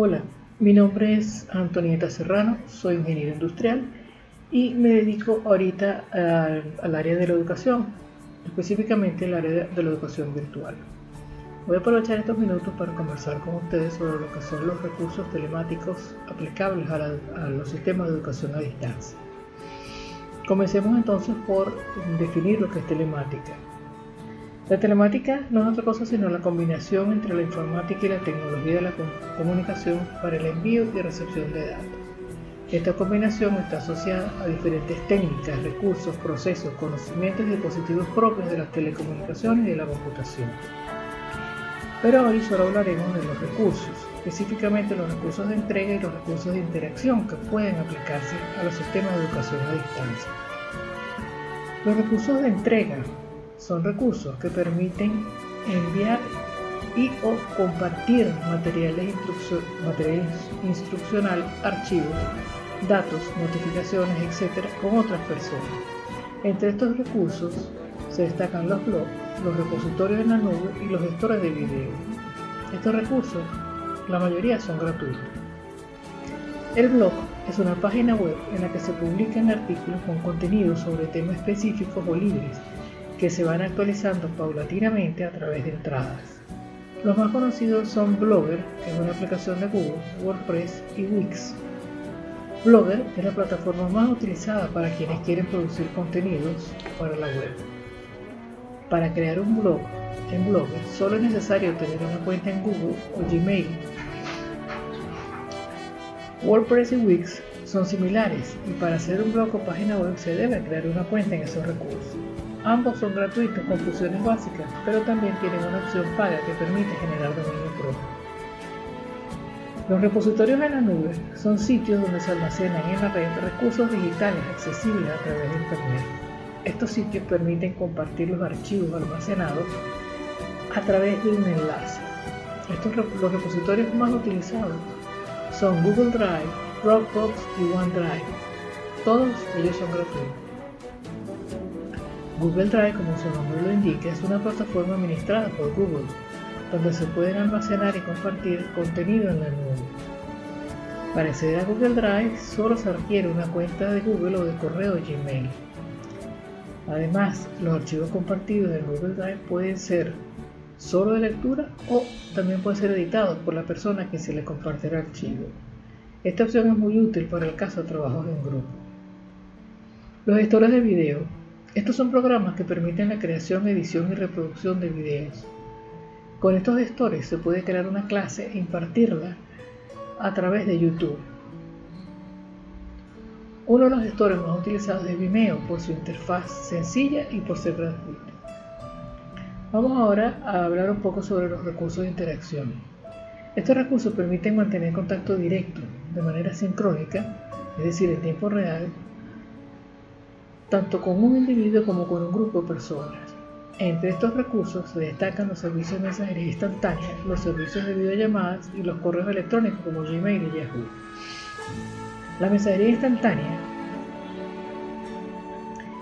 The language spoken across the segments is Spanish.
Hola, mi nombre es Antonieta Serrano, soy ingeniero industrial y me dedico ahorita al área de la educación, específicamente el área de la educación virtual. Voy a aprovechar estos minutos para conversar con ustedes sobre lo que son los recursos telemáticos aplicables a, a los sistemas de educación a distancia. Comencemos entonces por definir lo que es telemática. La telemática no es otra cosa sino la combinación entre la informática y la tecnología de la comunicación para el envío y recepción de datos. Esta combinación está asociada a diferentes técnicas, recursos, procesos, conocimientos y dispositivos propios de las telecomunicaciones y de la computación. Pero hoy solo hablaremos de los recursos, específicamente los recursos de entrega y los recursos de interacción que pueden aplicarse a los sistemas de educación a distancia. Los recursos de entrega son recursos que permiten enviar y o compartir materiales, materiales instruccionales, archivos, datos, notificaciones, etc. con otras personas. Entre estos recursos se destacan los blogs, los repositorios en la nube y los gestores de video. Estos recursos, la mayoría son gratuitos. El blog es una página web en la que se publican artículos con contenido sobre temas específicos o libres que se van actualizando paulatinamente a través de entradas. Los más conocidos son Blogger, que es una aplicación de Google, WordPress y Wix. Blogger es la plataforma más utilizada para quienes quieren producir contenidos para la web. Para crear un blog en Blogger solo es necesario tener una cuenta en Google o Gmail. WordPress y Wix son similares y para hacer un blog o página web se debe crear una cuenta en esos recursos. Ambos son gratuitos con funciones básicas, pero también tienen una opción paga que permite generar dominio propio. Los repositorios en la nube son sitios donde se almacenan en la red recursos digitales accesibles a través de Internet. Estos sitios permiten compartir los archivos almacenados a través de un enlace. Los repositorios más utilizados son Google Drive, Dropbox y OneDrive. Todos ellos son gratuitos. Google Drive, como su nombre lo indica, es una plataforma administrada por Google, donde se pueden almacenar y compartir contenido en la nube. Para acceder a Google Drive solo se requiere una cuenta de Google o de correo Gmail. Además, los archivos compartidos en Google Drive pueden ser solo de lectura o también pueden ser editados por la persona que se le comparte el archivo. Esta opción es muy útil para el caso de trabajos en grupo. Los gestores de video estos son programas que permiten la creación, edición y reproducción de videos. Con estos gestores se puede crear una clase e impartirla a través de YouTube. Uno de los gestores más utilizados es Vimeo por su interfaz sencilla y por ser gratuito. Vamos ahora a hablar un poco sobre los recursos de interacción. Estos recursos permiten mantener contacto directo de manera sincrónica, es decir, en tiempo real, tanto con un individuo como con un grupo de personas. Entre estos recursos se destacan los servicios de mensajería instantánea, los servicios de videollamadas y los correos electrónicos como Gmail y Yahoo. La mensajería instantánea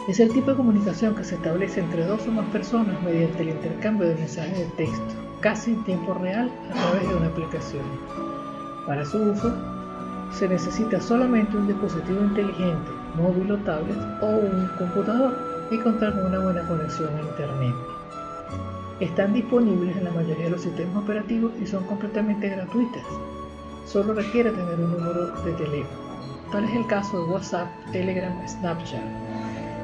es el tipo de comunicación que se establece entre dos o más personas mediante el intercambio de mensajes de texto, casi en tiempo real a través de una aplicación. Para su uso, se necesita solamente un dispositivo inteligente móvil o tablet o un computador y contar con una buena conexión a Internet. Están disponibles en la mayoría de los sistemas operativos y son completamente gratuitas. Solo requiere tener un número de teléfono. Tal es el caso de WhatsApp, Telegram, Snapchat.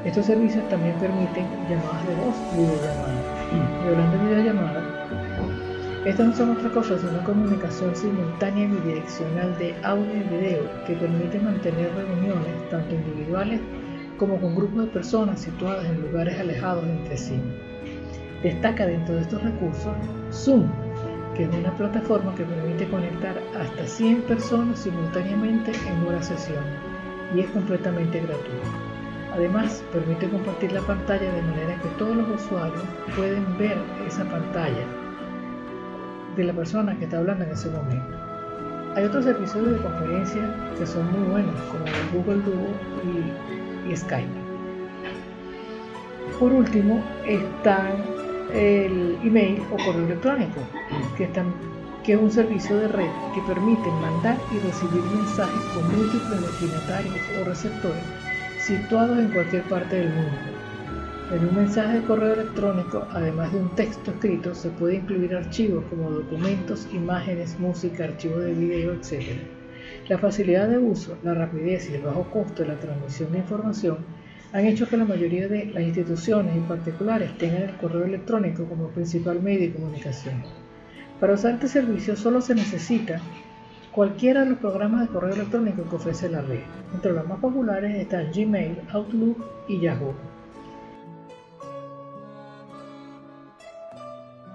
Estos servicios también permiten llamadas de voz videollamadas. Y hablando de videollamadas, estas no son otra cosa sino comunicación simultánea y bidireccional de audio y video que permite mantener reuniones tanto individuales como con grupos de personas situadas en lugares alejados entre sí. Destaca dentro de estos recursos Zoom, que es una plataforma que permite conectar hasta 100 personas simultáneamente en una sesión y es completamente gratuito. Además, permite compartir la pantalla de manera que todos los usuarios pueden ver esa pantalla de la persona que está hablando en ese momento. Hay otros servicios de conferencia que son muy buenos, como Google Duo y, Skype. Por último, están el email o correo electrónico, que que es un servicio de red que permite mandar y recibir mensajes con múltiples destinatarios o receptores situados en cualquier parte del mundo. En un mensaje de correo electrónico, además de un texto escrito, se puede incluir archivos como documentos, imágenes, música, archivos de video, etc. La facilidad de uso, la rapidez y el bajo costo de la transmisión de información han hecho que la mayoría de las instituciones y particulares tengan el correo electrónico como principal medio de comunicación. Para usar este servicio solo se necesita cualquiera de los programas de correo electrónico que ofrece la red. Entre los más populares están Gmail, Outlook y Yahoo.